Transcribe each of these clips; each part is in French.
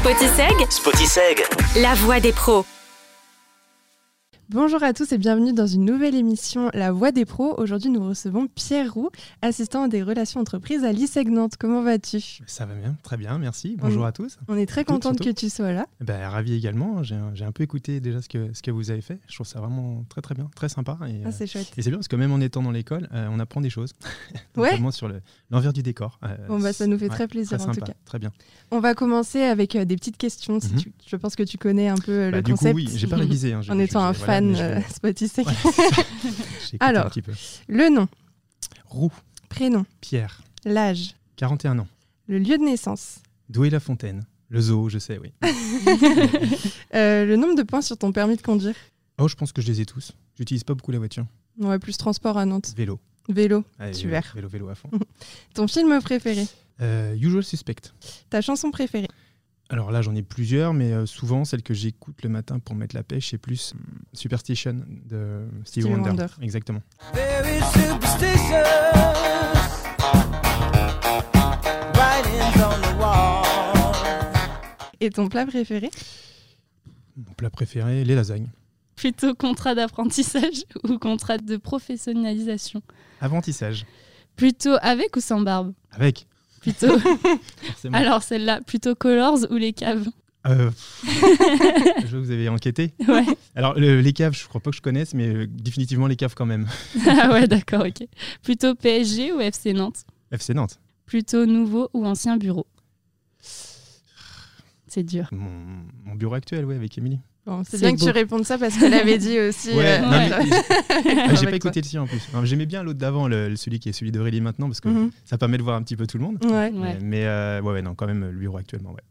Spotiseg, Spotiseg. la voix des pros. Bonjour à tous et bienvenue dans une nouvelle émission La Voix des pros. Aujourd'hui, nous recevons Pierre Roux, assistant des relations entreprises à l'ISEG Nantes. Comment vas-tu? Ça va bien, très bien, merci. Bonjour à tous. On est très contente que tu sois là. Eh Ben, ravi également. J'ai un, peu écouté déjà ce que, ce que vous avez fait. Je trouve ça vraiment très très bien, très sympa. Et, Ah, euh, c'est chouette. et c'est bien parce que même en étant dans l'école, euh, on apprend des choses. Ouais. Notamment sur le- l'envers du décor. Euh, Bon, bah, ça nous fait ouais, très plaisir très en sympa, tout cas. Très bien. On va commencer avec euh, des petites questions. Si Mhm. tu- je pense que tu connais un peu euh, Bah, le du concept. coup, oui, j'ai pas révisé. hein. En étant un voilà, fan euh. Ouais. Alors. un petit peu. Le nom, Roux, prénom, Pierre, l'âge, 41 ans. le lieu de naissance, Douai-la-Fontaine. Le zoo, je sais, oui. euh, le nombre de points sur ton permis de conduire. Oh, je pense que je les ai tous. J'utilise pas beaucoup la voiture. Ouais, plus transport à Nantes. Vélo. Vélo, Allez, Super. Vélo, vélo à fond. ton film préféré, Euh, Usual Suspect. ta chanson préférée. Alors là, j'en ai plusieurs, mais euh, souvent, celle que j'écoute le matin pour mettre la pêche, c'est plus hum, Superstition de Stevie Stevie Wonder. Wonder. Exactement. Very superstitious. Writings on the wall. Et ton plat préféré? Mon plat préféré, les lasagnes. Plutôt contrat d'apprentissage ou contrat de professionnalisation? Aventissage. Plutôt avec ou sans barbe? Avec, Plutôt. Alors celle-là, plutôt Colors ou les caves? Euh, je vois que vous avez enquêté. Ouais. Alors, le- les caves, je crois pas que je connaisse, mais euh, définitivement les caves quand même. ah ouais, d'accord, ok. Plutôt PSG ou FC Nantes? FC Nantes. Plutôt nouveau ou ancien bureau? C'est dur. Mon, mon bureau actuel, oui, avec Émilie. Bon, c'est bien que tu répondes ça parce qu'elle avait dit aussi. Ouais, euh, non, ouais. mais- Ah, J'ai pas toi. écouté le sien en plus. Non, J'aimais bien l'autre d'avant, celui qui est celui d'Aurélie maintenant, parce que Mhm. ça permet de voir un petit peu tout le monde. Ouais. Ouais. Mais, mais, euh, ouais, ouais, non, quand même, le bureau actuellement, ouais.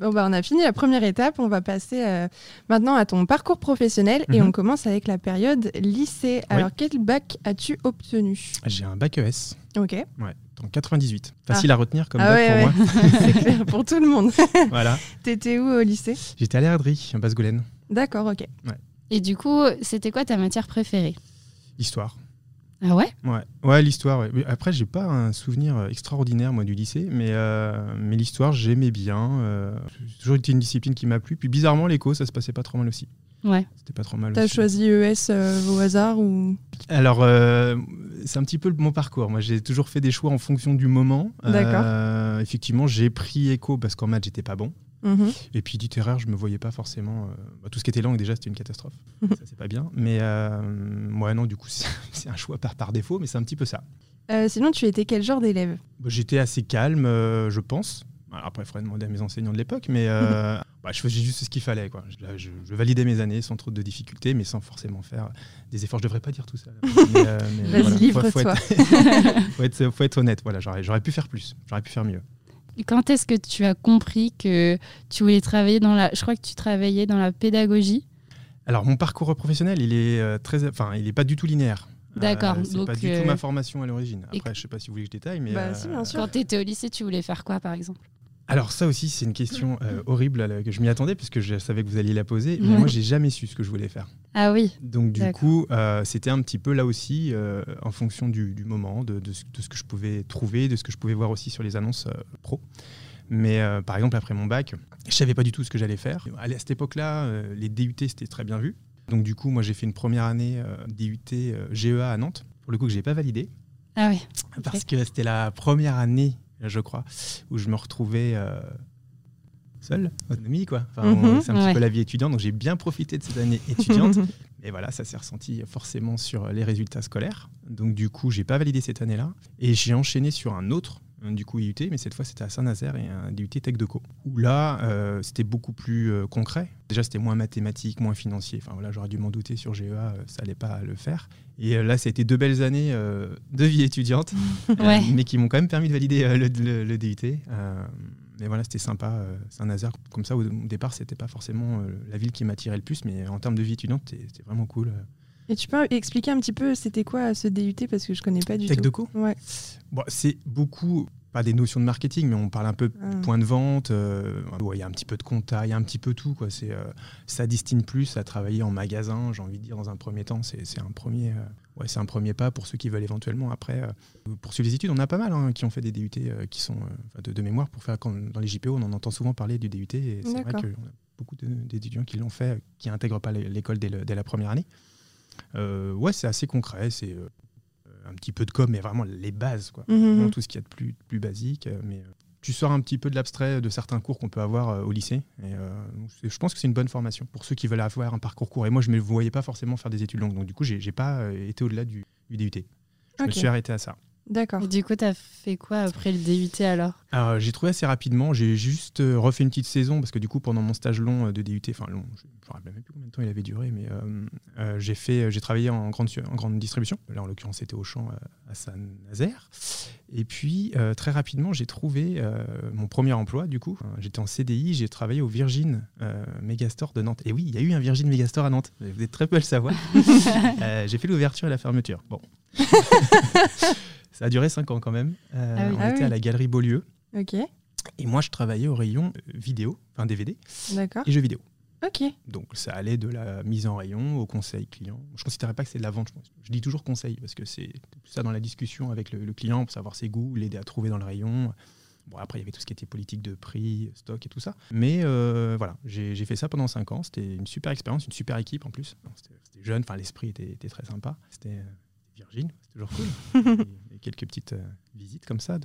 Bon, bah, on a fini la première étape. On va passer euh, maintenant à ton parcours professionnel et Mhm. on commence avec la période lycée. Alors, quel bac as-tu obtenu? J'ai un bac ES. Ok. Ouais, en 98. Facile à retenir comme Ah bac ouais, pour ouais. c'est clair pour tout le monde. moi. voilà. T'étais où au lycée? J'étais à l'Erdry, en Basse-Goulaine. D'accord, ok. Et du coup, c'était quoi ta matière préférée? Histoire. Ah ouais? Ouais, ouais l'histoire. ouais. Après, j'ai pas un souvenir euh, extraordinaire, moi, du lycée, mais, euh, mais l'histoire, j'aimais bien. euh, c'est toujours été une discipline qui m'a plu. Puis bizarrement, l'éco, ça se passait pas trop mal aussi. Ouais. C'était pas trop mal T'as aussi. choisi ES euh, au hasard ou? Alors, euh, c'est un petit peu mon parcours. Moi, j'ai toujours fait des choix en fonction du moment. D'accord. Euh, effectivement, j'ai pris éco parce qu'en maths, j'étais pas bon. Mhm. Et puis littéraire, je me voyais pas forcément. euh, bah, tout ce qui était langue, déjà, c'était une catastrophe. ça, c'est pas bien. Mais euh, ouais, non, du coup, c'est un choix par, par défaut, mais c'est un petit peu ça. Euh, Sinon, tu étais quel genre d'élève? Bah, J'étais assez calme, euh, je pense. Alors après, il faudrait demander à mes enseignants de l'époque, mais euh, bah, je faisais juste ce qu'il fallait. Quoi. Je, là, je- je validais mes années sans trop de difficultés, mais sans forcément faire des efforts. Je devrais pas dire tout ça. euh, Vas-y, livre-toi. être, faut, être, faut être honnête. Voilà, j'aurais, j'aurais pu faire plus. J'aurais pu faire mieux. Et Quand est-ce que tu as compris que tu voulais travailler dans la... Je crois que tu travaillais dans la pédagogie. Alors, mon parcours professionnel, il est euh, très, enfin, il est pas du tout linéaire. D'accord, c'est donc, pas du euh, tout ma formation à l'origine. et- Après, je sais pas si vous voulez que je détaille, mais Bah, si, bien sûr. Quand tu étais au lycée, tu voulais faire quoi, par exemple? Alors ça aussi, c'est une question euh, horrible à la- que je m'y attendais puisque je savais que vous alliez la poser. Mais Ouais. moi, j'ai jamais su ce que je voulais faire. Ah oui. Donc du coup, euh, c'était un petit peu là aussi euh, en fonction du, du moment, de, de ce, de ce que je pouvais trouver, de ce que je pouvais voir aussi sur les annonces euh, pro. Mais par exemple, après mon bac, je savais pas du tout ce que j'allais faire. À cette époque-là, les DUT, c'était très bien vu. Donc du coup, moi, j'ai fait une première année DUT GEA à Nantes, pour le coup que j'ai pas validé, Ah oui. parce que c'était la première année, je crois, où je me retrouvais seul, autonomie, quoi. Enfin, on- Mhm. c'est un petit Ouais. peu la vie étudiante, donc j'ai bien profité de cette année étudiante. Et voilà, ça s'est ressenti forcément sur les résultats scolaires. Donc du coup, j'ai pas validé cette année-là. Et j'ai enchaîné sur un autre, un, du coup IUT, mais cette fois c'était à Saint-Nazaire et un DUT Tech de Co. Où là, euh, c'était beaucoup plus euh, concret. Déjà, c'était moins mathématique, moins financier. Enfin voilà, j'aurais dû m'en douter sur GEA, euh, ça allait pas le faire. Et euh, là, ça a été deux belles années euh, de vie étudiante, euh, Ouais. mais qui m'ont quand même permis de valider euh, le, le- le DUT. Mais voilà, c'était sympa, euh, Saint-Nazaire. Comme ça, au, au départ, c'était pas forcément euh, la ville qui m'attirait le plus, mais en termes de vie étudiante, c'était vraiment cool. Et tu peux expliquer un petit peu c'était quoi ce DUT parce que je connais pas du Tech tout. de co Ouais. Bon, c'est beaucoup, pas des notions de marketing, mais on parle un peu Ah. point de vente. euh, ouais, Il y a un petit peu de compta, il y a un petit peu tout. Quoi. C'est, euh, ça destine plus à travailler en magasin, j'ai envie de dire, dans un premier temps. C'est, c'est un premier. euh, ouais, c'est un premier pas pour ceux qui veulent éventuellement après euh, poursuivre les études. On a pas mal hein, qui ont fait des DUT euh, qui sont euh, de, de mémoire pour faire quand, dans les JPO, on en entend souvent parler du DUT et c'est vrai qu'on a beaucoup de- d'étudiants qui l'ont fait, qui n'intègrent pas l'é- l'école dès, la première année. Ouais, c'est assez concret, c'est un petit peu de com, mais vraiment les bases, quoi. Mhm. Vraiment tout ce qu'il y a de plus, plus basique. Mais tu sors un petit peu de l'abstrait de certains cours qu'on peut avoir euh, au lycée. Et, euh, je pense que c'est une bonne formation pour ceux qui veulent avoir un parcours court. Et moi, je ne me voyais pas forcément faire des études longues. Donc, du coup, j'ai pas euh, été au-delà du, du DUT. Je me suis arrêté à ça. D'accord. Et du coup, t'as fait quoi après le DUT alors? Alors, j'ai trouvé assez rapidement. J'ai juste euh, refait une petite saison parce que du coup, pendant mon stage long euh, de DUT, enfin long, je ne me rappelle même plus combien de temps il avait duré, mais euh, euh, j'ai fait, j'ai travaillé en grande, en grande distribution. Là, en l'occurrence, c'était Auchan euh, à Saint-Nazaire. Et puis, euh, très rapidement, j'ai trouvé euh, mon premier emploi. Du coup, j'étais en CDI. J'ai travaillé au Virgin euh, Megastore de Nantes. Et oui, il y a eu un Virgin Megastore à Nantes. Vous êtes très peu à le savoir. Euh, j'ai fait l'ouverture et la fermeture. Bon. Ça a duré 5 ans quand même. Euh, Ah oui. On Ah était oui. à la galerie Beaulieu. Ok. Et moi, je travaillais au rayon euh, vidéo, enfin DVD D'accord. et jeux vidéo. Ok. Donc ça allait de la mise en rayon au conseil client. Je ne considérais pas que c'est de la vente, je pense. Je dis toujours conseil parce que c'est tout ça dans la discussion avec le, le client pour savoir ses goûts, l'aider à trouver dans le rayon. Bon, après, il y avait tout ce qui était politique de prix, stock et tout ça. Mais euh, voilà, j'ai fait ça pendant 5 ans. C'était une super expérience, une super équipe en plus. C'était jeune, enfin l'esprit était, était très sympa. C'était Virgin, c'est toujours cool. et, et quelques petites euh, visites comme ça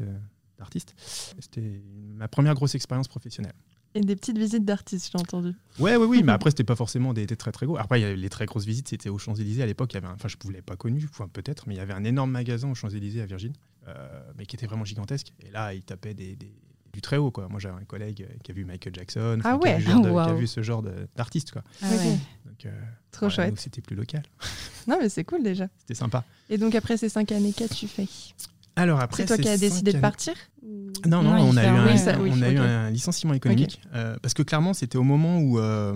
d'artistes. C'était ma première grosse expérience professionnelle. Et des petites visites d'artistes, j'ai entendu. Ouais, ouais, oui, mais après, c'était pas forcément des, des très très gros. Après, y avait les très grosses visites, c'était aux Champs-Élysées. À l'époque, il y avait un- enfin, je ne l'avais pas connu, enfin, peut-être, mais il y avait un énorme magasin aux Champs-Élysées à Virgin, euh, mais qui était vraiment gigantesque. Et là, il tapait des, des- du très haut, quoi. Moi, j'avais un collègue qui a vu Michael Jackson, Ah enfin, qui, a ouais. vu, de- qui a vu ce genre d'artiste, quoi. Ah ouais. Donc, euh, Trop voilà, chouette. c'était plus local. Non, mais c'est cool déjà. C'était sympa. Et donc après ces cinq années, qu'as-tu fait? Alors après, C'est toi qui as décidé de partir? Non, non, on a, eu un- un, Oui, ça, oui, on a eu ok. un licenciement économique. euh, parce que clairement, c'était au moment où, euh,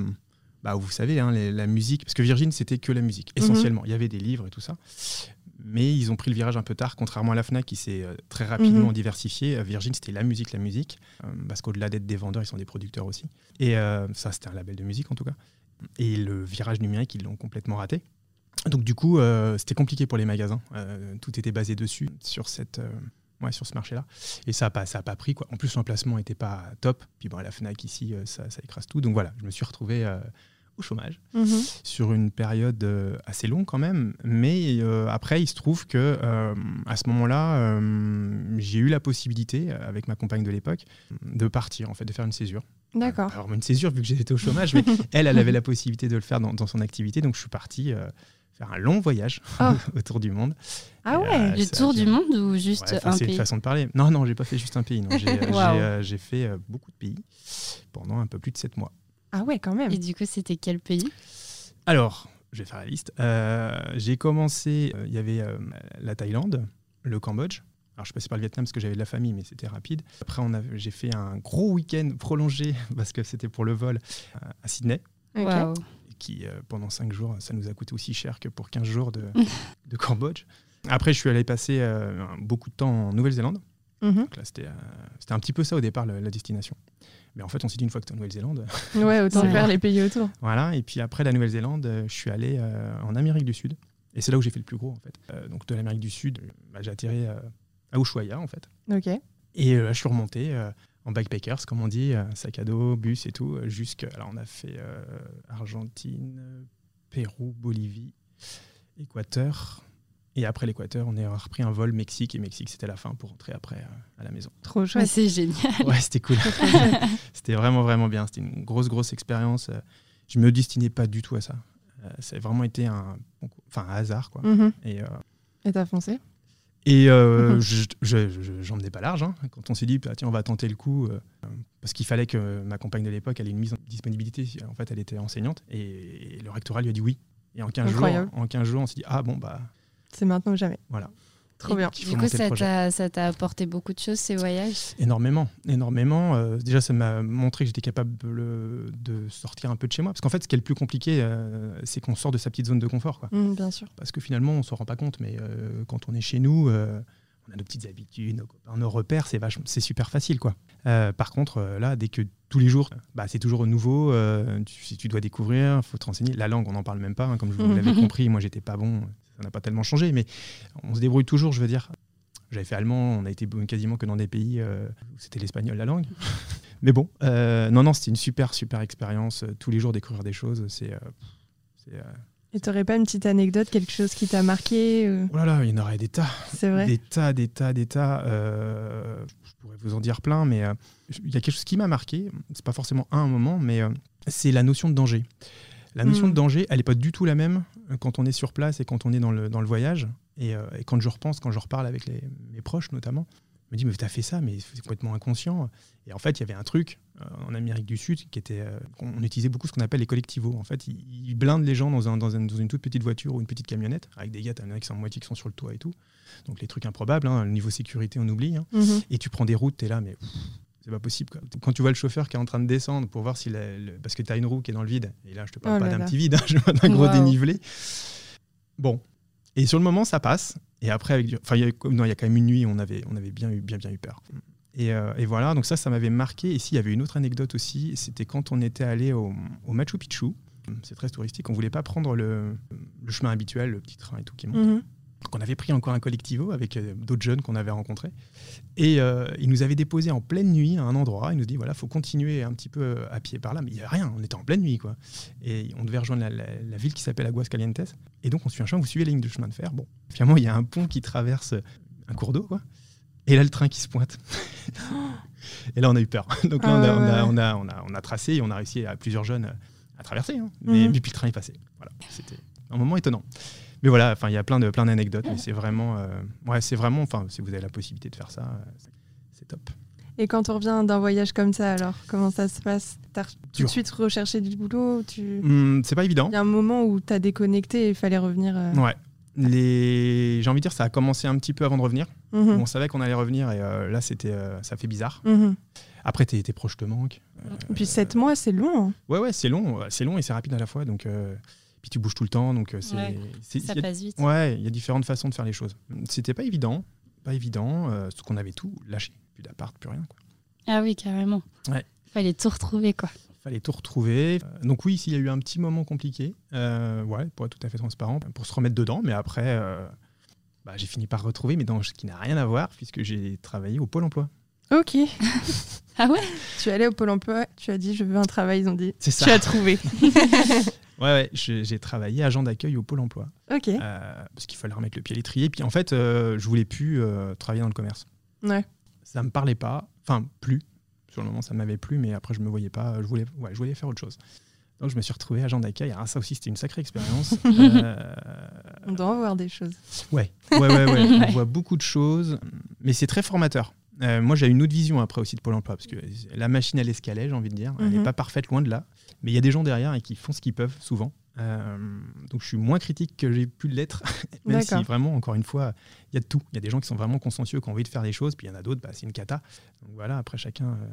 bah, vous savez, hein, les- la musique, parce que Virgin, c'était que la musique, Mhm. essentiellement. Il y avait des livres et tout ça. Mais ils ont pris le virage un peu tard, contrairement à la FNAC qui s'est euh, très rapidement Mhm. diversifiée. Virgin, c'était la musique, la musique. euh, parce qu'au-delà d'être des vendeurs, ils sont des producteurs aussi. Et euh, ça, c'était un label de musique en tout cas. Et le virage numérique, ils l'ont complètement raté. Donc du coup, euh, c'était compliqué pour les magasins. Euh, tout était basé dessus, sur, cette, euh, ouais, sur ce marché-là. Et ça n'a pas, ça a pas pris. Quoi. En plus, l'emplacement n'était pas top. Puis bon, la FNAC ici, ça, ça écrase tout. Donc voilà, je me suis retrouvé au chômage Mhm. sur une période assez longue quand même. Mais après, il se trouve que à ce moment-là, j'ai eu la possibilité, avec ma compagne de l'époque, de partir, en fait, de faire une césure. D'accord. Alors, une césure, vu que j'étais au chômage, mais elle, elle avait la possibilité de le faire dans, dans son activité. Donc, je suis parti faire un long voyage Oh. autour du monde. Ah ouais. euh, a tour du monde ou juste Ouais, un c'est une pays façon de parler. Non, non, j'ai pas fait juste un pays. J'ai euh, euh, j'ai fait euh, beaucoup de pays pendant un peu plus de 7 mois. Ah ouais, quand même. Et du coup, c'était quel pays? Alors, je vais faire la liste. Euh, j'ai commencé, euh, il y avait euh, la Thaïlande, le Cambodge. Alors, je passais par le Vietnam parce que j'avais de la famille, mais c'était rapide. Après, j'ai fait un gros week-end prolongé parce que c'était pour le vol euh, à Sydney, Ok. Waouh. Qui euh, pendant 5 jours, ça nous a coûté aussi cher que pour 15 jours de, de Cambodge. Après, je suis allé passer euh, beaucoup de temps en Nouvelle-Zélande. Mhm. Donc là, c'était euh, c'était un petit peu ça au départ, la destination. Mais en fait, on s'est dit une fois que tu es en Nouvelle-Zélande, Ouais, autant faire les pays autour. Voilà, et puis après la Nouvelle-Zélande, je suis allé euh, en Amérique du Sud. Et c'est là où j'ai fait le plus gros, en fait. Euh, donc de l'Amérique du Sud, bah, j'ai atterri euh, à Ushuaia, en fait. Ok. Et là, je suis remonté en backpackers, comme on dit, euh, sac à dos, bus et tout, euh, jusqu'à... Alors on a fait euh, Argentine, Pérou, Bolivie, Équateur. Et après l'Équateur, on a repris un vol Mexique. Et Mexique, c'était la fin pour rentrer après euh, à la maison. Trop Ouais, chouette. c'est génial. Ouais, c'était cool. c'était vraiment, vraiment bien. C'était une grosse, grosse expérience. Je me destinais pas du tout à ça. Euh, ça a vraiment été un, enfin, un hasard. Quoi. Mhm. Et, euh, Et t'as foncé? Et euh, Mhm. je- je- je- j'en menais pas large. hein. Quand on s'est dit, bah, tiens, on va tenter le coup, euh, parce qu'il fallait que ma compagne de l'époque, ait une mise en disponibilité. En fait, elle était enseignante. Et le rectorat lui a dit oui. Et en 15 jours, en 15 jours, on s'est dit, ah bon, bah C'est maintenant ou jamais. voilà. Trop bien. Du coup, ça t'a apporté beaucoup de choses, ces voyages? Énormément, énormément. Euh, déjà, ça m'a montré que j'étais capable de, de sortir un peu de chez moi. Parce qu'en fait, ce qui est le plus compliqué, euh, c'est qu'on sort de sa petite zone de confort. Quoi. Mhm, bien sûr. Parce que finalement, on ne s'en rend pas compte. Mais euh, quand on est chez nous, euh, on a nos petites habitudes, nos copains, nos repères, c'est vachement- c'est super facile. Quoi. Euh, par contre, euh, là, dès que tous les jours, bah, c'est toujours nouveau. euh, tu, si tu dois découvrir, il faut te renseigner. La langue, on n'en parle même pas. hein, comme je vous l'avez compris, moi, j'étais pas bon. Ça n'a pas tellement changé, mais on se débrouille toujours, je veux dire. J'avais fait allemand, on a été quasiment que dans des pays euh, où c'était l'espagnol la langue. mais bon, euh, non, non, c'était une super, super expérience. Euh, Tous les jours découvrir des choses, c'est. Et t'aurais pas une petite anecdote, quelque chose qui t'a marqué oh là là, il y en aurait des tas. C'est vrai Des tas, des tas, des tas. euh, je pourrais vous en dire plein, mais euh, il y a quelque chose qui m'a marqué. C'est pas forcément un moment, mais euh, c'est la notion de danger. La notion Mm. de danger, elle n'est pas du tout la même euh, quand on est sur place et quand on est dans le, dans le voyage. Et, euh, et quand je repense, quand je reparle avec les- mes proches notamment, je me dis, mais t'as fait ça, mais c'est complètement inconscient. Et en fait, il y avait un truc euh, en Amérique du Sud qui était. euh, qu'on- on utilisait beaucoup ce qu'on appelle les collectivos. En fait, ils, ils blindent les gens dans, un- dans un- dans une toute petite voiture ou une petite camionnette, avec des gars, t'as qui sont en moitié qui sont sur le toit et tout. Donc les trucs improbables, hein, le niveau sécurité, on oublie. hein. Mhm. Et tu prends des routes, t'es là, mais pff, c'est pas possible. quoi. Quand tu vois le chauffeur qui est en train de descendre pour voir si la- le- parce que tu as une roue qui est dans le vide, et là je te parle Oh pas d'un petit vide, hein, je parle d'un gros dénivelé. Bon. Et sur le moment, ça passe. Et après, avec du- enfin, il y, a- non, il y a quand même une nuit, on avait, on avait bien, eu, bien, bien eu peur. Et, euh, et voilà, donc ça, ça m'avait marqué. Et s'il y avait une autre anecdote aussi, c'était quand on était allé au, au Machu Picchu. C'est très touristique. On voulait pas prendre le, le chemin habituel, le petit train et tout qui monte. Mhm. Donc on avait pris encore un collectivo avec euh, d'autres jeunes qu'on avait rencontrés. Et euh, il nous avait déposé en pleine nuit à un endroit. Il nous dit voilà, faut continuer un petit peu à pied par là. Mais il n'y avait rien, on était en pleine nuit. quoi. Et on devait rejoindre la, la- la ville qui s'appelle Aguascalientes. Et donc on suit un chemin, vous suivez la ligne de chemin de fer. Bon, finalement, il y a un pont qui traverse un cours d'eau. quoi. Et là, le train qui se pointe. et là, on a eu peur. Donc là, on, a, on, a, ouais. on, a, on, a, on a tracé et on a réussi à plusieurs jeunes à traverser. hein. Mais puis, puis le train est passé. Voilà, c'était un moment étonnant. Mais voilà, enfin, il y a plein de plein d'anecdotes, mais c'est vraiment, euh, ouais, c'est vraiment, enfin, si vous avez la possibilité de faire ça, euh, c'est- top. Et quand on revient d'un voyage comme ça, alors, comment ça se passe? T'as tout de suite recherché du boulot tu... Hum, c'est pas évident. Il y a un moment où t'as déconnecté et il fallait revenir. euh, Ouais. Les, j'ai envie de dire, ça a commencé un petit peu avant de revenir. mhm. On savait qu'on allait revenir et euh, là, c'était, euh, ça fait bizarre. Mhm. Après, tes, proches te manquent. Et puis 7 mois, c'est long. hein. Ouais, ouais, c'est long, c'est long et c'est rapide à la fois. Donc, puis tu bouges tout le temps, donc euh, c'est, Ouais, Ça a- passe vite. Ouais, il y a différentes façons de faire les choses. C'était pas évident, pas évident, euh, parce qu'on avait tout lâché, plus d'appart, plus rien. Quoi. Ah oui, carrément. Ouais. Fallait tout retrouver, quoi. fallait tout retrouver. Euh, donc oui, s'il y a eu un petit moment compliqué, euh, ouais, pour être tout à fait transparent, pour se remettre dedans, mais après, bah, j'ai fini par retrouver, mais dans ce qui n'a rien à voir, puisque j'ai travaillé au Pôle Emploi. Ok. Ah ouais Tu es allé au Pôle emploi, tu as dit je veux un travail, ils ont dit C'est ça. tu as trouvé. Ouais, ouais, j'ai travaillé agent d'accueil au Pôle Emploi, ok. euh, parce qu'il fallait remettre le pied à l'étrier. Puis en fait, euh, je voulais plus euh, travailler dans le commerce. Ouais. Ça me parlait pas, enfin plus. Sur le moment, ça m'avait plu, mais après, je me voyais pas. Je voulais, ouais, je voulais faire autre chose. Donc, je me suis retrouvé agent d'accueil. Alors, ça aussi, c'était une sacrée expérience. Euh, On doit en voir des choses. Ouais, ouais, ouais, ouais. on voit beaucoup de choses, mais c'est très formateur. Euh, moi, j'ai une autre vision après aussi de Pôle emploi, parce que la machine à l'escalait, j'ai envie de dire, elle n'est Mhm. pas parfaite, loin de là. Mais il y a des gens derrière et qui font ce qu'ils peuvent, souvent. Euh, donc, je suis moins critique que j'ai pu l'être, même si vraiment, encore une fois, il y a de tout. Il y a des gens qui sont vraiment consciencieux, qui ont envie de faire des choses, puis il y en a d'autres, bah, c'est une cata. Donc voilà, après, chacun euh,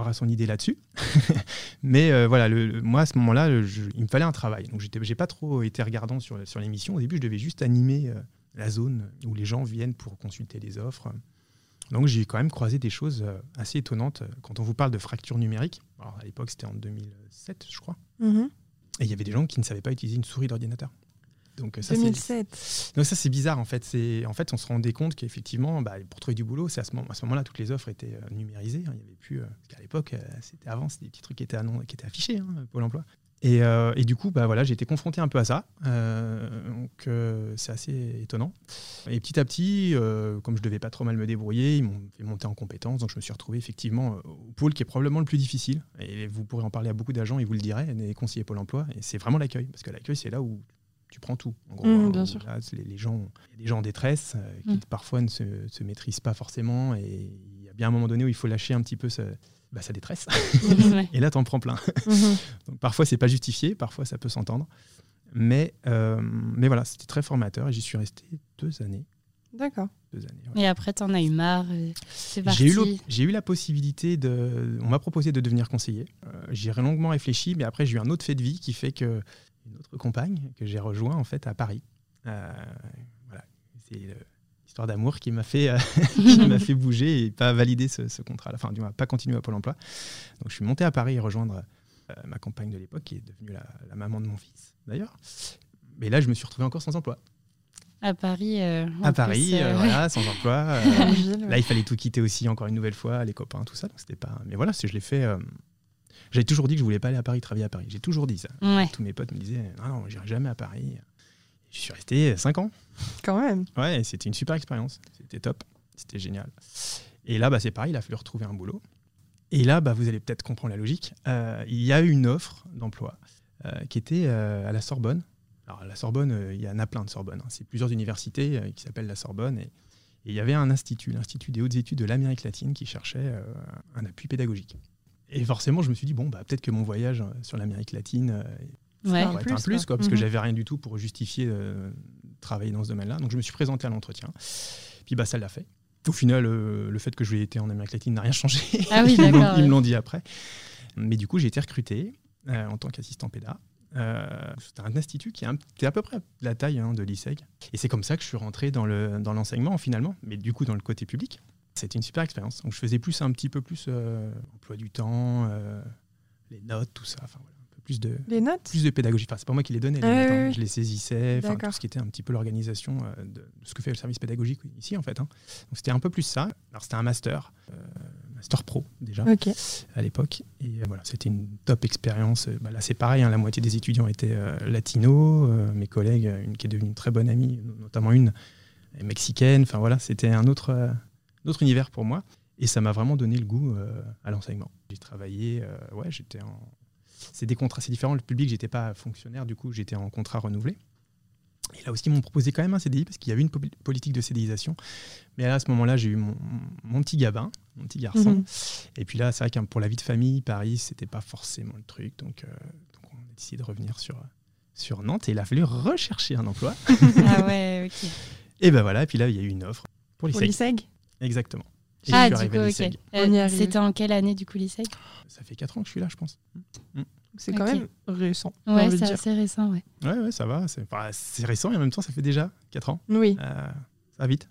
aura son idée là-dessus. mais voilà, le, le- moi, à ce moment-là, il me fallait un travail. Donc, j'ai pas trop été regardant sur, sur l'émission. Au début, je devais juste animer la zone où les gens viennent pour consulter les offres. Donc j'ai quand même croisé des choses euh, assez étonnantes. Quand on vous parle de fracture numérique, alors à l'époque c'était en 2007 je crois, Mhm. et il y avait des gens qui ne savaient pas utiliser une souris d'ordinateur. Donc euh, ça c'est 2007. donc ça c'est bizarre en fait. C'est en fait on se rendait compte qu'effectivement bah, pour trouver du boulot, c'est à ce moment à ce moment-là toutes les offres étaient euh, numérisées. hein. Il y avait plus euh, parce qu'à l'époque euh, c'était avant c'était des petits trucs qui étaient annon- qui étaient affichés hein, Pôle Emploi. Et, euh, et du coup bah voilà j'ai été confronté un peu à ça. Euh, donc euh, c'est assez étonnant. Et petit à petit, comme je devais pas trop mal me débrouiller, ils m'ont fait monter en compétences. Donc je me suis retrouvé effectivement au pôle qui est probablement le plus difficile. Et vous pourrez en parler à beaucoup d'agents, ils vous le diraient, des conseillers Pôle Emploi. Et c'est vraiment l'accueil, parce que l'accueil c'est là où tu prends tout. En gros, hein, bien sûr. là, les, les gens, il y a des gens en détresse qui Mhm. parfois ne se, se maîtrisent pas forcément. Et il y a bien un moment donné où il faut lâcher un petit peu ce- bah, sa détresse. Ouais. Et là, t'en prends plein. Mhm. Donc, parfois, c'est pas justifié, parfois, ça peut s'entendre. Mais, euh, mais voilà, c'était très formateur et j'y suis resté deux années. D'accord. Deux années ouais. Et après, t'en as eu marre. C'est parti. J'ai eu, j'ai eu la possibilité de. On m'a proposé de devenir conseiller. Euh, J'y ai longuement réfléchi, mais après, j'ai eu un autre fait de vie qui fait que une autre compagne que j'ai rejoint en fait à Paris. Euh, voilà, c'est l'histoire d'amour qui m'a fait, euh, qui m'a fait bouger et pas valider ce, ce contrat. Enfin, du moins, pas continuer à Pôle Emploi. Donc, je suis monté à Paris et rejoindre euh, ma compagne de l'époque, qui est devenue la, la maman de mon fils, d'ailleurs. Mais là, je me suis retrouvé encore sans emploi. À Paris. euh, À Paris, plus, voilà, sans emploi. Grande ville, ouais. Là, il fallait tout quitter aussi encore une nouvelle fois, les copains, tout ça. Donc c'était pas. Mais voilà, je l'ai fait. J'avais toujours dit que je voulais pas aller à Paris travailler à Paris. J'ai toujours dit ça. Ouais. Tous mes potes me disaient non, non, j'irai jamais à Paris. Je suis resté 5 ans. Quand même. Ouais, c'était une super expérience. C'était top. C'était génial. Et là, bah, c'est pareil, il a fallu retrouver un boulot. Et là, bah, vous allez peut-être comprendre la logique. Euh, il y a eu une offre d'emploi euh, qui était euh, à la Sorbonne. Alors, à la Sorbonne, il y en a plein de Sorbonne. hein. C'est plusieurs universités qui s'appellent la Sorbonne. Et, et il y avait un institut, l'Institut des hautes études de l'Amérique latine, qui cherchait un appui pédagogique. Et forcément, je me suis dit, bon, bah, peut-être que mon voyage sur l'Amérique latine Ouais. Un pourrait être un plus, quoi. quoi, parce que Mhm. j'avais rien du tout pour justifier euh, travailler dans ce domaine-là. Donc je me suis présenté à l'entretien. Puis bah, ça l'a fait. Au final, euh, le fait que je l'ai été en Amérique latine n'a rien changé. Ah oui, Ils me l'ont dit après. Mais du coup, j'ai été recruté euh, en tant qu'assistant péda. Euh, C'était un institut qui est, à peu près la taille hein, de l'ISEG. Et c'est comme ça que je suis rentré dans le- dans l'enseignement finalement, mais du coup dans le côté public. C'était une super expérience. Donc je faisais plus un petit peu plus euh, emploi du temps, euh, les notes, tout ça. Enfin voilà, plus de, Les notes plus de pédagogie. Enfin, c'est pas moi qui les donnais, les Ah notes, oui, hein. oui. je les saisissais, tout ce qui était un petit peu l'organisation euh, de ce que fait le service pédagogique ici en fait. hein. Donc c'était un peu plus ça. Alors c'était un master, euh, master pro déjà à l'époque. Et euh, voilà, c'était une top expérience. Euh, bah, là c'est pareil, hein, la moitié des étudiants étaient latinos, mes collègues, une qui est devenue une très bonne amie, notamment une mexicaine. Enfin voilà, c'était un autre, un autre univers pour moi. Et ça m'a vraiment donné le goût à l'enseignement. J'ai travaillé, ouais, j'étais en. C'est des contrats, c'est différent. Le public, j'étais pas fonctionnaire, du coup, j'étais en contrat renouvelé. Et là aussi, ils m'ont proposé quand même un CDI parce qu'il y avait une po- politique de CDIsation. Mais là, à ce moment-là, j'ai eu mon, mon petit gabin, mon petit garçon. Mhm. Et puis là, c'est vrai que pour la vie de famille, Paris, c'était pas forcément le truc. Donc, euh, donc on a décidé de revenir sur, sur Nantes et il a fallu rechercher un emploi. Ah ouais, ok. et ben voilà, et puis là, il y a eu une offre pour Pour l'ISEG. l'ISEG? Exactement. Et Ah, je suis du arrivé coup, à ok. l'ISEG. Euh, On y arrive. C'était en quelle année, du coup, l'ISEG Ça fait 4 ans que je suis là, je pense. C'est quand même récent. Ouais, c'est assez récent, ouais. Ouais, ouais, ça va. C'est récent et en même temps, ça fait déjà 4 ans. Oui. Euh, ça va vite.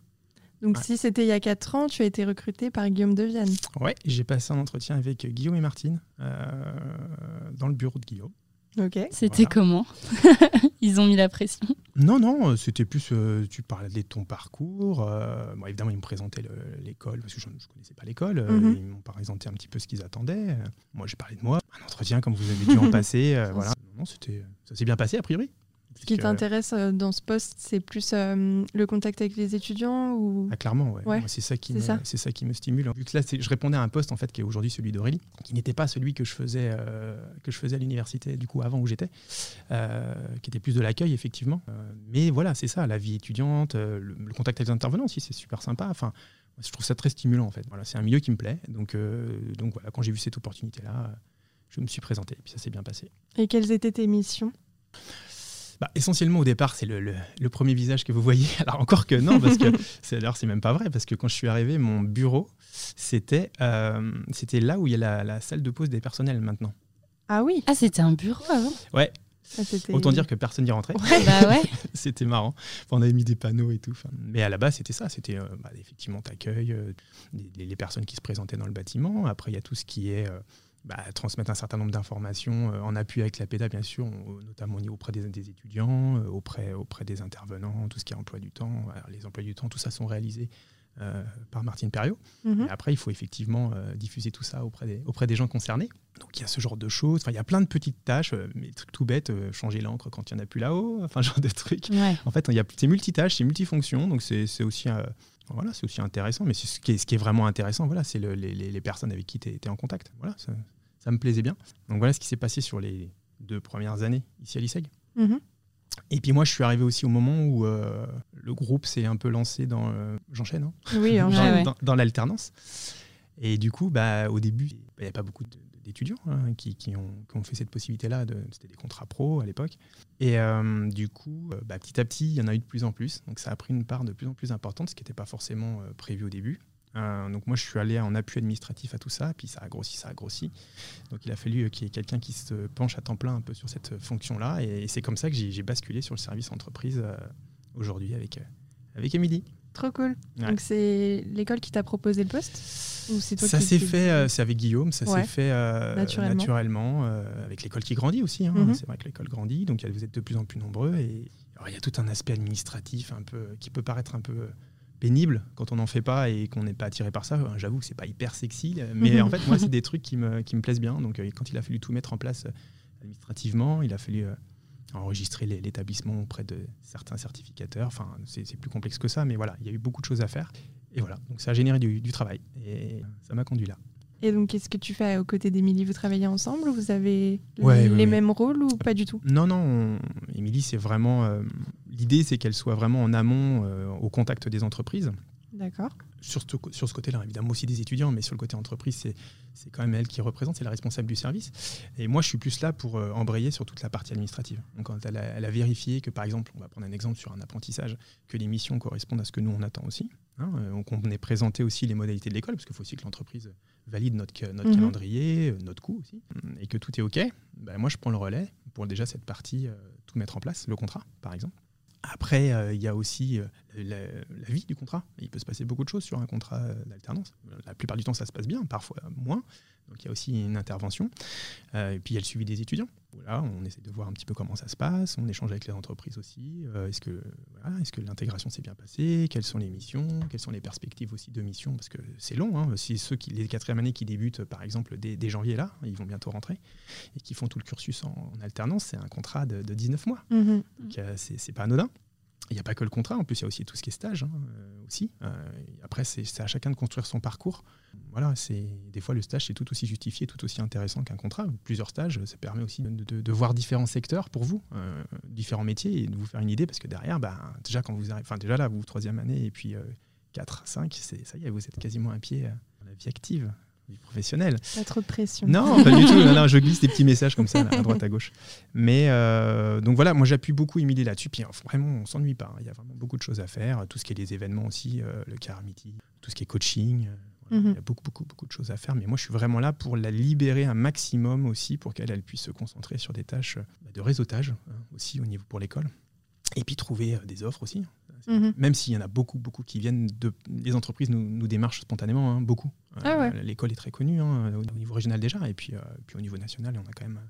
Donc Ouais. si c'était il y a 4 ans, tu as été recruté par Guillaume Devienne. Ouais, j'ai passé un entretien avec Guillaume et Martine euh, dans le bureau de Guillaume. Ok. C'était Voilà. comment Ils ont mis la pression. Non, non, c'était plus, euh, tu parlais de ton parcours. euh, bon, évidemment, ils me présentaient le- l'école, parce que je ne connaissais pas l'école. euh, Mhm. Ils m'ont présenté un petit peu ce qu'ils attendaient. Euh, Moi, j'ai parlé de moi. Un entretien, comme vous avez dû en passer. euh, voilà. Non, c'était, ça s'est bien passé, a priori. Ce qui t'intéresse euh, dans ce poste, c'est plus euh, le contact avec les étudiants ou? Ah, clairement, ouais. C'est ça qui c'est me, ça. qui me stimule. Vu que là, je répondais à un poste en fait qui est aujourd'hui celui d'Aurélie, qui n'était pas celui que je faisais euh, que je faisais à l'université du coup avant où j'étais, qui était plus de l'accueil effectivement. Mais voilà, c'est ça, la vie étudiante, le, le contact avec les intervenants aussi, c'est super sympa. Enfin, je trouve ça très stimulant en fait. Voilà, c'est un milieu qui me plaît. Donc, donc voilà, quand j'ai vu cette opportunité là, je me suis présenté et puis ça s'est bien passé. Et quelles étaient tes missions? Bah, essentiellement au départ, c'est le, le- le premier visage que vous voyez. Alors encore que non, parce que c'est alors c'est même pas vrai, parce que quand je suis arrivé, mon bureau, c'était euh, c'était là où il y a la, la salle de pause des personnels maintenant. Ah oui. Ah, c'était un bureau avant Ouais, Ah, autant dire que personne n'y rentrait. Bah ouais. c'était marrant. Enfin, on avait mis des panneaux et tout. Enfin, mais à la base, c'était ça. C'était euh, bah, effectivement t'accueil, euh, les, les personnes qui se présentaient dans le bâtiment. Après, il y a tout ce qui est euh, bah, transmettre un certain nombre d'informations euh, en appui avec la PEDA, bien sûr, on- notamment au niveau auprès des, des étudiants, euh, auprès, auprès des intervenants, tout ce qui est emploi du temps. Alors, les emplois du temps, tout ça sont réalisés euh, par Martine Perriot. Mhm. Et après, il faut effectivement euh, diffuser tout ça auprès des, auprès des gens concernés. Donc il y a ce genre de choses. Enfin, il y a plein de petites tâches, euh, mais trucs tout bêtes, euh, changer l'encre quand il n'y en a plus là-haut, enfin, ce genre de trucs. Ouais. En fait, il y a c'est multitâches, c'est multifonction, donc c'est aussi, euh, voilà, aussi intéressant. Mais ce qui, est, ce qui est vraiment intéressant, voilà, c'est le- les, les- personnes avec qui tu es, en contact. Voilà, ça, me plaisait bien. Donc voilà ce qui s'est passé sur les deux premières années ici à l'ISEG. Mhm. Et puis moi, je suis arrivé aussi au moment où euh, le groupe s'est un peu lancé dans. euh, J'enchaîne, hein Oui, dans, ouais. dans- dans l'alternance. Et du coup, bah, au début, il n'y avait pas beaucoup d'étudiants hein, qui, qui ont, qui ont fait cette possibilité-là. C'était des contrats pro à l'époque. Et euh, du coup, bah, petit à petit, il y en a eu de plus en plus. Donc ça a pris une part de plus en plus importante, ce qui n'était pas forcément prévu au début. Euh, donc moi, je suis allé en appui administratif à tout ça, puis ça a grossi, ça a grossi. Donc il a fallu euh, qu'il y ait quelqu'un qui se penche à temps plein un peu sur cette fonction-là. Et, et c'est comme ça que j'ai basculé sur le service entreprise euh, aujourd'hui avec, euh, avec Émilie. Trop cool. Ouais. Donc c'est l'école qui t'a proposé le poste Ou c'est toi Ça s'est fait, euh, c'est avec Guillaume, ça Ouais. s'est fait euh, Naturellement. naturellement, euh, avec l'école qui grandit aussi. hein. Mhm. C'est vrai que l'école grandit, donc vous êtes de plus en plus nombreux. Et il y a tout un aspect administratif un peu, qui peut paraître un peu pénible quand on n'en fait pas et qu'on n'est pas attiré par ça. J'avoue que c'est pas hyper sexy, mais Mhm. en fait, moi, c'est des trucs qui me, qui me plaisent bien. Donc, euh, quand il a fallu tout mettre en place euh, administrativement, il a fallu euh, enregistrer l'établissement auprès de certains certificateurs. Enfin, c'est plus complexe que ça, mais voilà, il y a eu beaucoup de choses à faire. Et voilà, donc ça a généré du, du travail et ça m'a conduit là. Et donc, qu'est-ce que tu fais aux côtés d'Émilie? Vous travaillez ensemble? Vous avez Ouais, les ouais, ouais. mêmes rôles ou pas du tout? Non, non, on- Émilie, c'est vraiment. L'idée, c'est qu'elle soit vraiment en amont, euh, au contact des entreprises. D'accord. Sur ce, sur ce côté-là, évidemment aussi des étudiants, mais sur le côté entreprise, c'est c'est quand même elle qui représente, c'est la responsable du service. Et moi, je suis plus là pour euh, embrayer sur toute la partie administrative. Donc, quand elle a, elle a vérifié que, par exemple, on va prendre un exemple sur un apprentissage, que les missions correspondent à ce que nous, on attend aussi. hein, euh, donc, on est présenté aussi les modalités de l'école, parce qu'il faut aussi que l'entreprise valide notre, Mhm. calendrier, notre coût aussi, et que tout est OK. Ben, moi, je prends le relais pour déjà cette partie, euh, tout mettre en place, le contrat, par exemple. Après, euh, il y a aussi euh, la, vie du contrat. Il peut se passer beaucoup de choses sur un contrat euh, d'alternance. La plupart du temps, ça se passe bien, parfois moins. Donc il y a aussi une intervention. Et puis il y a le suivi des étudiants. Voilà, on essaie de voir un petit peu comment ça se passe. On échange avec les entreprises aussi. Euh, est-ce que, voilà, est-ce que l'intégration s'est bien passée Quelles sont les missions Quelles sont les perspectives aussi de mission Parce que c'est long. Hein. Si ceux qui, les quatrième années qui débutent, par exemple, dès, dès janvier là, ils vont bientôt rentrer et qui font tout le cursus en, en alternance, c'est un contrat de, de 19 mois. Mhm. Donc euh, c'est pas anodin. Il n'y a pas que le contrat, en plus il y a aussi tout ce qui est stage hein, euh, aussi. Euh, après, c'est à chacun de construire son parcours. Voilà, c'est des fois le stage c'est tout aussi justifié, tout aussi intéressant qu'un contrat. Plusieurs stages, ça permet aussi de, de- de voir différents secteurs pour vous, euh, différents métiers et de vous faire une idée parce que derrière, bah, déjà quand vous arrivez, enfin déjà là, vous troisième année et puis 4, 5, c'est ça y est, vous êtes quasiment un pied euh, dans la vie active, vie professionnelle. Pas trop de pression. Non, pas du tout. Non, non, je glisse des petits messages comme ça, là, à droite, à gauche. Mais euh, donc voilà, moi j'appuie beaucoup Émilie là-dessus. Puis euh, vraiment, on s'ennuie pas. hein. Il y a vraiment beaucoup de choses à faire. Tout ce qui est les événements aussi, euh, le car tout ce qui est coaching. Mhm. Il y a beaucoup, beaucoup, beaucoup de choses à faire. Mais moi, je suis vraiment là pour la libérer un maximum aussi, pour qu'elle elle puisse se concentrer sur des tâches euh, de réseautage hein, aussi au niveau pour l'école. Et puis trouver euh, des offres aussi. Mhm. Même s'il y en a beaucoup, beaucoup qui viennent de. Les entreprises nous, nous démarchent spontanément, hein, beaucoup. Ah ouais. Euh, L'école est très connue hein, au au niveau régional déjà, et puis, euh, puis au niveau national, on a quand même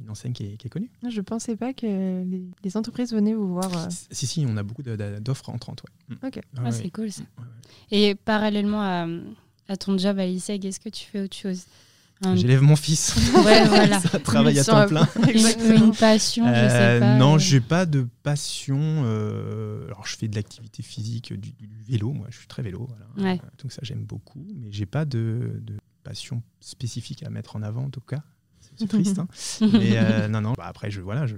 une enseigne qui est, qui est connue. Je pensais pas que les, les entreprises venaient vous voir. euh. Si, si, on a beaucoup d'offres entrantes. Ouais. Mm. Ok. Ah Ah, ouais, c'est cool ça. ouais, ouais. Et parallèlement à, à ton job à l'ISEG, est-ce que tu fais autre chose Un- J'élève mon fils. Ouais, voilà. Ça travaille à temps plein. Une, une passion, je sais Euh, pas. non, euh, j'ai pas de passion. euh, alors, je fais de l'activité physique, du, du vélo. Moi, je suis très vélo. Voilà. Ouais. Euh, donc ça, j'aime beaucoup. Mais j'ai pas de, de passion spécifique à mettre en avant, en tout cas. C'est- triste. hein. Mais euh, non, non. Bah, après, je voilà, je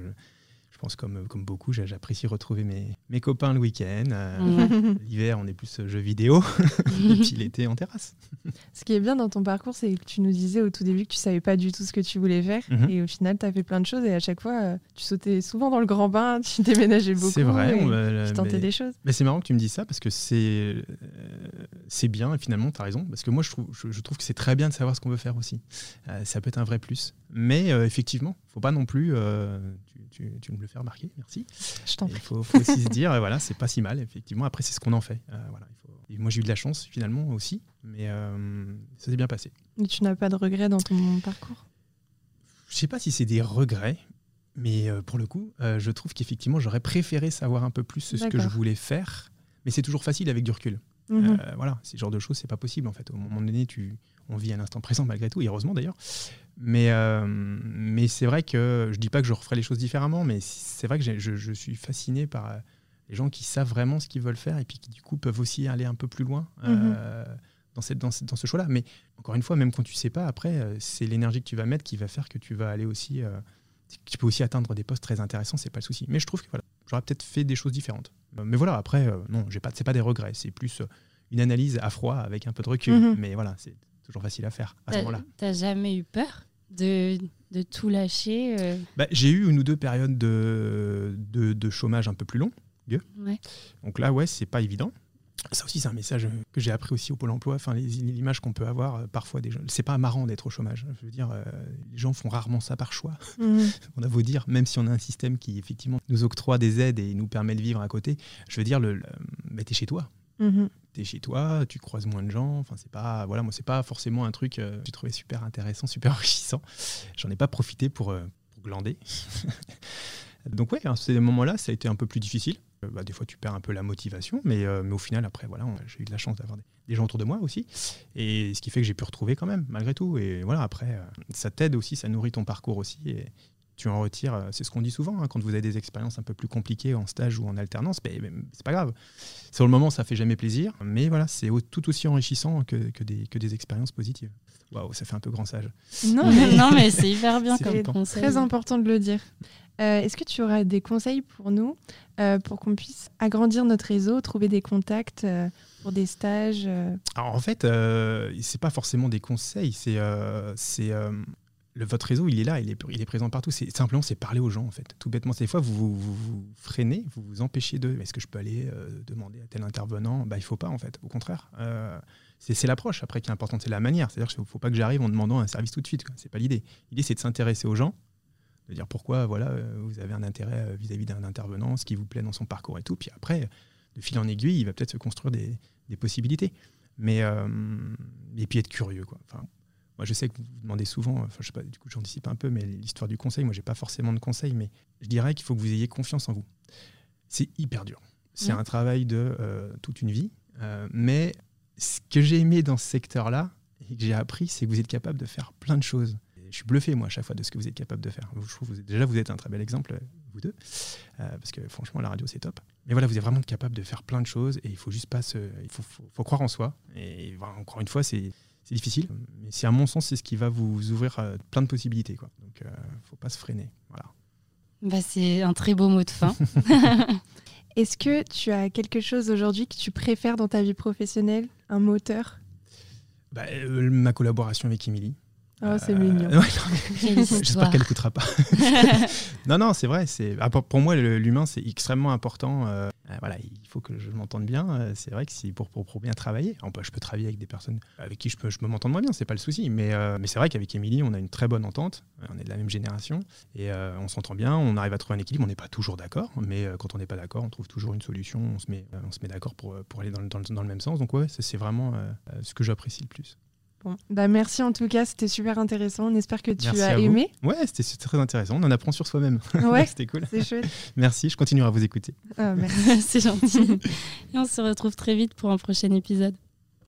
pense comme comme beaucoup, j'a- j'apprécie retrouver mes mes copains le week-end. Euh, Ouais. L'hiver, on est plus euh, jeux vidéo. Et puis l'été, en terrasse. Ce qui est bien dans ton parcours, c'est que tu nous disais au tout début que tu savais pas du tout ce que tu voulais faire. Mhm. Et au final, tu as fait plein de choses. Et à chaque fois, euh, tu sautais souvent dans le grand bain, tu déménageais beaucoup. C'est vrai. et on, euh, tu tentais mais- des choses. Mais c'est marrant que tu me dises ça parce que c'est euh, c'est bien et finalement tu as raison parce que moi je trouve, je, je trouve que c'est très bien de savoir ce qu'on veut faire aussi. Euh, ça peut être un vrai plus. Mais euh, effectivement, faut pas non plus. euh, tu, tu, tu me le fais remarquer, merci. Je t'en Il prie. faut, faut aussi se dire, euh, voilà, c'est pas si mal effectivement. Après c'est ce qu'on en fait. Voilà, il faut- et moi j'ai eu de la chance finalement aussi, mais ça s'est bien passé. Mais tu n'as pas de regrets dans ton parcours? Je sais pas si c'est des regrets. Mais pour le coup, euh, je trouve qu'effectivement, j'aurais préféré savoir un peu plus ce que je voulais faire. Mais c'est toujours facile avec du recul. Mhm. Euh, voilà, ce genre de choses, c'est pas possible en fait. Au moment donné, tu, on vit à l'instant présent malgré tout, et heureusement d'ailleurs. Mais, euh, mais c'est vrai que je dis pas que je referais les choses différemment, mais c'est vrai que je, je suis fasciné par euh, les gens qui savent vraiment ce qu'ils veulent faire et puis qui du coup peuvent aussi aller un peu plus loin euh, dans, cette, dans, cette- dans ce choix-là. Mais encore une fois, même quand tu sais pas, après, c'est l'énergie que tu vas mettre qui va faire que tu vas aller aussi. tu peux aussi atteindre des postes très intéressants, c'est pas le souci. Mais je trouve que voilà, j'aurais peut-être fait des choses différentes. Euh, Mais voilà, après, euh, non, j'ai pas, c'est pas des regrets, c'est plus euh, une analyse à froid avec un peu de recul. Mhm. Mais voilà, c'est toujours facile à faire à ce moment-là. t'as jamais eu peur de, de tout lâcher euh, Bah, j'ai eu une ou deux périodes de, de, de chômage un peu plus long. ouais. Donc là, ouais, c'est pas évident. Ça aussi, c'est un message que j'ai appris aussi au Pôle emploi. Enfin, l'image qu'on peut avoir euh, parfois des gens. C'est pas marrant d'être au chômage. Je veux dire, euh, les gens font rarement ça par choix. Mhm. On a beau dire, même si on a un système qui effectivement nous octroie des aides et nous permet de vivre à côté, je veux dire, le, le- mais t'es chez toi. Mhm. T'es chez toi, tu croises moins de gens. Enfin, c'est pas, voilà, moi, c'est pas forcément un truc euh, que j'ai trouvé super intéressant, super enrichissant. J'en ai pas profité pour, euh, pour glander. Donc ouais, à ces moments-là, ça a été un peu plus difficile. Euh, bah, des fois, tu perds un peu la motivation, mais, euh, mais au final, après, voilà, j'ai eu de la chance d'avoir des, des gens autour de moi aussi. Et ce qui fait que j'ai pu retrouver quand même, malgré tout. Et voilà, après, euh, ça t'aide aussi, ça nourrit ton parcours aussi. Et tu en retires, c'est ce qu'on dit souvent, hein, quand vous avez des expériences un peu plus compliquées en stage ou en alternance, ben, c'est pas grave. Sur le moment, ça fait jamais plaisir, mais voilà, c'est tout aussi enrichissant que, que des, que des expériences positives. Waouh, ça fait un peu grand sage. Non, mais non, mais c'est hyper bien comme conseil. très important de le dire. Euh, Est-ce que tu auras des conseils pour nous, euh, pour qu'on puisse agrandir notre réseau, trouver des contacts euh, pour des stages Alors en fait, c'est pas forcément des conseils, c'est votre réseau, il est là, il est, présent partout. Simplement c'est parler aux gens en fait. Tout bêtement, des fois vous vous, vous, vous freinez, vous vous empêchez de. Est-ce que je peux aller demander à tel intervenant? Bah il faut pas en fait. Au contraire, c'est l'approche après qui est importante, c'est la manière. C'est-à-dire qu'il faut pas que j'arrive en demandant un service tout de suite. C'est pas l'idée. L'idée c'est de s'intéresser aux gens, de dire pourquoi voilà euh, vous avez un intérêt euh, vis-à-vis d'un intervenant, ce qui vous plaît dans son parcours et tout. Puis après, de fil en aiguille, il va peut-être se construire des, des possibilités. Mais euh, et puis être curieux quoi. Enfin, moi je sais que vous demandez souvent, enfin je sais pas, du coup j'anticipe un peu, mais l'histoire du conseil, moi j'ai pas forcément de conseil, mais je dirais qu'il faut que vous ayez confiance en vous. C'est hyper dur. C'est Mhm. un travail de euh, toute une vie, euh, mais ce que j'ai aimé dans ce secteur-là et que j'ai appris, c'est que vous êtes capable de faire plein de choses. Et je suis bluffé moi à chaque fois de ce que vous êtes capable de faire. Je trouve que vous êtes- déjà vous êtes un très bel exemple, vous deux, euh, parce que franchement la radio c'est top. Mais voilà, vous êtes vraiment capable de faire plein de choses et il faut juste pas se, il faut, faut- faut croire en soi. Et voilà, encore une fois, c'est c'est difficile, mais c'est à mon sens c'est ce qui va vous ouvrir euh, plein de possibilités. Quoi. Donc, euh, faut pas se freiner. Voilà. Bah, c'est un très beau mot de fin. Est-ce que tu as quelque chose aujourd'hui que tu préfères dans ta vie professionnelle? Un moteur? Bah, euh, ma collaboration avec Émilie. Oh, c'est Euh, mignon. ouais, non, Quelle J'espère qu'elle n'écoutera pas. non, non, c'est vrai. C'est ah, pour, moi l'humain c'est extrêmement important. euh, euh, voilà, il faut que je m'entende bien. euh, c'est vrai que si pour, pour, pour bien travailler, je peux travailler avec des personnes avec qui je peux je me m'entendre moins bien, c'est pas le souci. Mais, euh, mais c'est vrai qu'avec Émilie, on a une très bonne entente. Euh, On est de la même génération et euh, on s'entend bien. On arrive à trouver un équilibre. On n'est pas toujours d'accord, mais euh, quand on n'est pas d'accord, on trouve toujours une solution. On se met, euh, on se met d'accord pour, euh, pour aller dans, le- dans le- dans le même sens. Donc ouais, c'est vraiment euh, euh, ce que j'apprécie le plus. Bon, bah merci en tout cas, c'était super intéressant. On espère que tu Merci as vous. aimé. Ouais, c'était c'était très intéressant. On en apprend sur soi-même. Ouais, c'était cool. c'est chouette. Merci, je continuerai à vous écouter. Ah, merci. c'est gentil. Et on se retrouve très vite pour un prochain épisode.